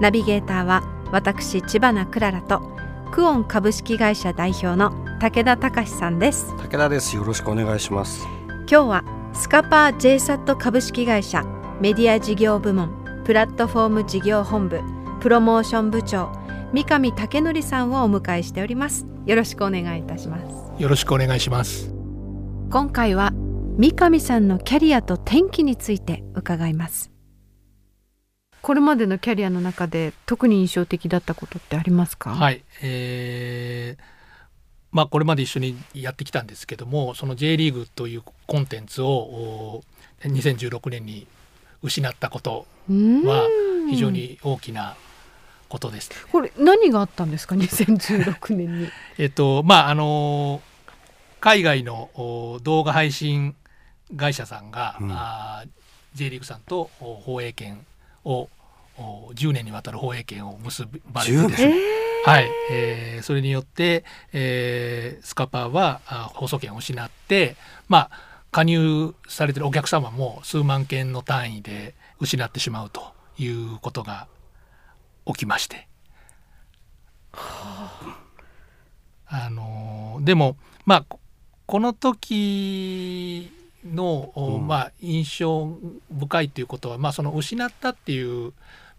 ナビゲーターは私千葉なクララとクオン株式会社代表の武田隆さんです。武田です。よろしくお願いします。今日はスカパー JSAT 株式会社メディア事業部門プラットフォーム事業本部プロモーション部長三上武則さんをお迎えしております。よろしくお願いいたします。よろしくお願いします。今回は三上さんのキャリアと転機について伺いますこれまでのキャリアの中で特に印象的だったことってありますか？はい、えーまあ、これまで一緒にやってきたんですけどもその J リーグというコンテンツをお2016年に失ったことは非常に大きなことです。これ何があったんですか？2016年に。えっとまああの海外のお動画配信会社さんが、うん。J リーグさんとお放映権をお10年にわたる放映権を結ばれてですね。はい、えーそれによって、えースカパーはあ放送権を失って、まあ、加入されてるお客様も数万件の単位で失ってしまうということが起きまして。あ。のーでもまあここの時の、おうん。まあ、印象深いということは、まあ、その失ったっていう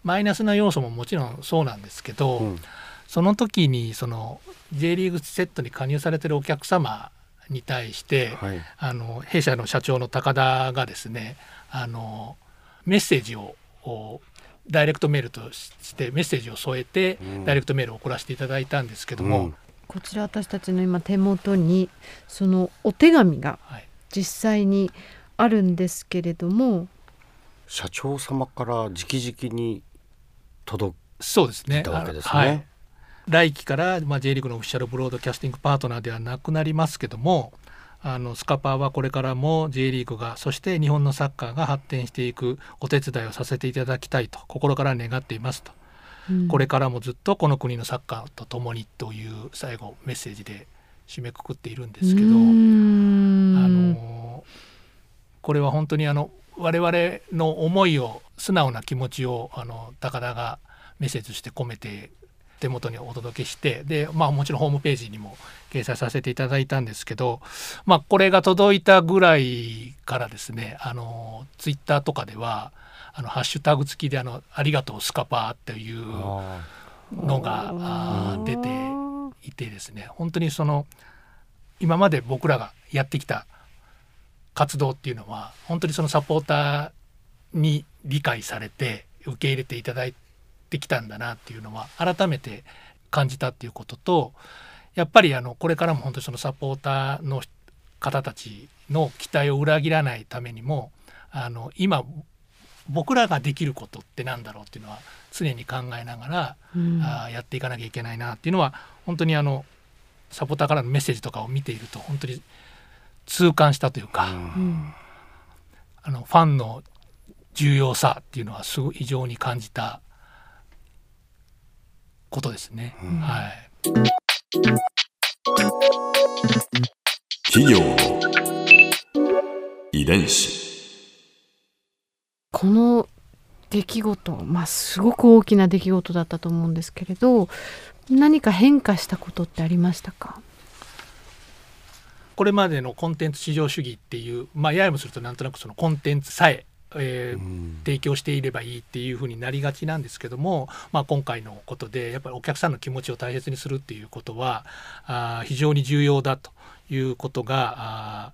マイナスな要素ももちろんそうなんですけど、うん。その時にその J リーグセットに加入されてるお客様に対して、はい。あの弊社の社長の高田がですねあのメッセージをおダイレクトメールとしてメッセージを添えて、うん。ダイレクトメールを送らせていただいたんですけども、うん。こちら私たちの今手元にそのお手紙がはい、実際にあるんですけれども社長様から直々に届そうですね。いたわけですね。あはい。来期から、まあ、J リーグのオフィシャルブロードキャスティングパートナーではなくなりますけどもあのスカパーはこれからも J リーグがそして日本のサッカーが発展していくお手伝いをさせていただきたいと心から願っていますと、うん。これからもずっとこの国のサッカーと共にという最後メッセージで締めくくっているんですけど、あん。のこれは本当にあの我々の思いを素直な気持ちをあの高田がメッセージとして込めて手元にお届けしてで、まあ、もちろんホームページにも掲載させていただいたんですけど、まあ、これが届いたぐらいからですねあのツイッターとかではあのハッシュタグ付きであの「ありがとうスカパー」っていうあのが出ていてですね本当にその今まで僕らがやってきた活動っていうのは本当にそのサポーターに理解されて受け入れていただいてきたんだなっていうのは改めて感じたっていうこととやっぱりあのこれからも本当にそのサポーターの方たちの期待を裏切らないためにもあの今僕らができることってなんだろうっていうのは常に考えながらうん。あーやっていかなきゃいけないなっていうのは本当にあのサポーターからのメッセージとかを見ていると本当に痛感したというか、ーうん。うんあのファンの重要さっていうのはすごい非常に感じたことですね。うん。はい。企業の遺伝子。この出来事まあすごく大きな出来事だったと思うんですけれど何か変化したことってありましたか？これまでのコンテンツ至上主義っていう、まあ、ややもするとなんとなくそのコンテンツさええーうん提供していればいいっていうふうになりがちなんですけども、まあ、今回のことでやっぱりお客さんの気持ちを大切にするっていうことはあー非常に重要だということが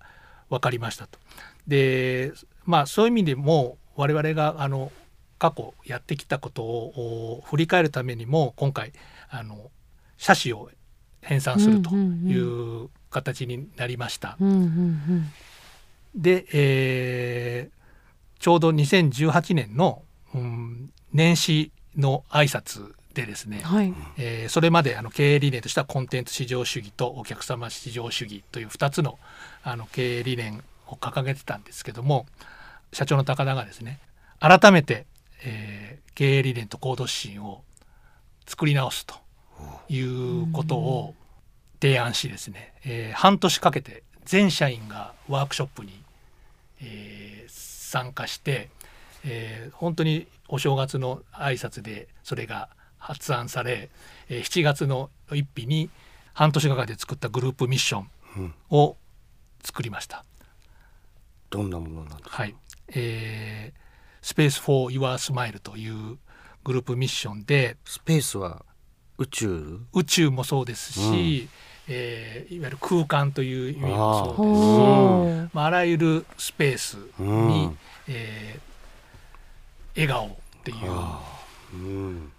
分かりましたと。でまあそういう意味でも我々があの過去やってきたことをお振り返るためにも今回あの写真を編纂するという形になりました。うんうんで、えーちょうど2018年の、うん年始の挨拶でですね、はい。えーそれまであの経営理念としてはコンテンツ至上主義とお客様至上主義という2つのあの経営理念を掲げてたんですけども社長の高田がですね改めて、えー経営理念と行動指針を作り直すということを提案しですね、えー半年かけて全社員がワークショップに、えー参加して、えー本当にお正月の挨拶でそれが発案され、えー7月の一日に半年がかりで作ったグループミッションうんを作りました。どんなものなんですか？はい、えー、 Space for your Smile というグループミッションでスペースは宇宙？宇宙もそうですし、えーいわゆる空間という意味もそうですしまあ、あらゆるスペースに、うん。えー笑顔っていううん。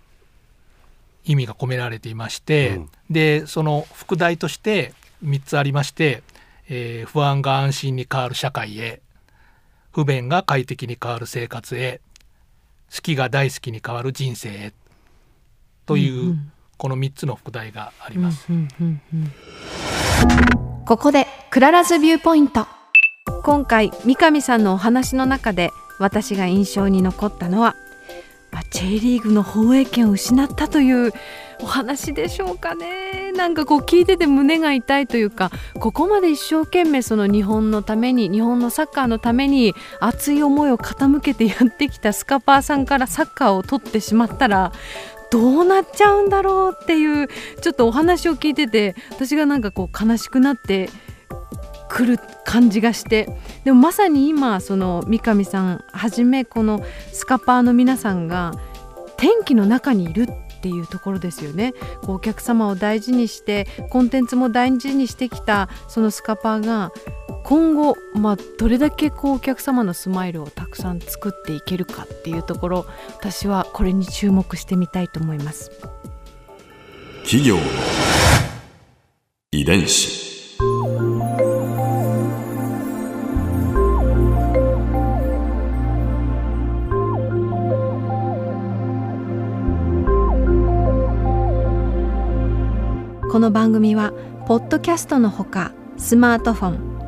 意味が込められていまして、うん。でその副題として3つありまして、えー不安が安心に変わる社会へ不便が快適に変わる生活へ好きが大好きに変わる人生へという、うんうんこの3つの副題があります。うんうんうん。ここで Clara's Viewpoint。今回三上さんのお話の中で私が印象に残ったのはまあ J リーグの放映権を失ったというお話でしょうかね。なんかこう聞いてて胸が痛いというかここまで一生懸命その日本のために日本のサッカーのために熱い思いを傾けてやってきたスカパーさんからサッカーを取ってしまったらどうなっちゃうんだろうっていうちょっとお話を聞いてて私がなんかこう悲しくなってくる感じがしてでもまさに今その三上さんはじめこのスカパーの皆さんが天気の中にいるっていうところですよね。こうお客様を大事にしてコンテンツも大事にしてきたそのスカパーが今後、まあ、どれだけこうお客様のスマイルをたくさん作っていけるかっていうところ私はこれに注目してみたいと思います。企業の遺伝子この番組はポッドキャストのほかスマートフォン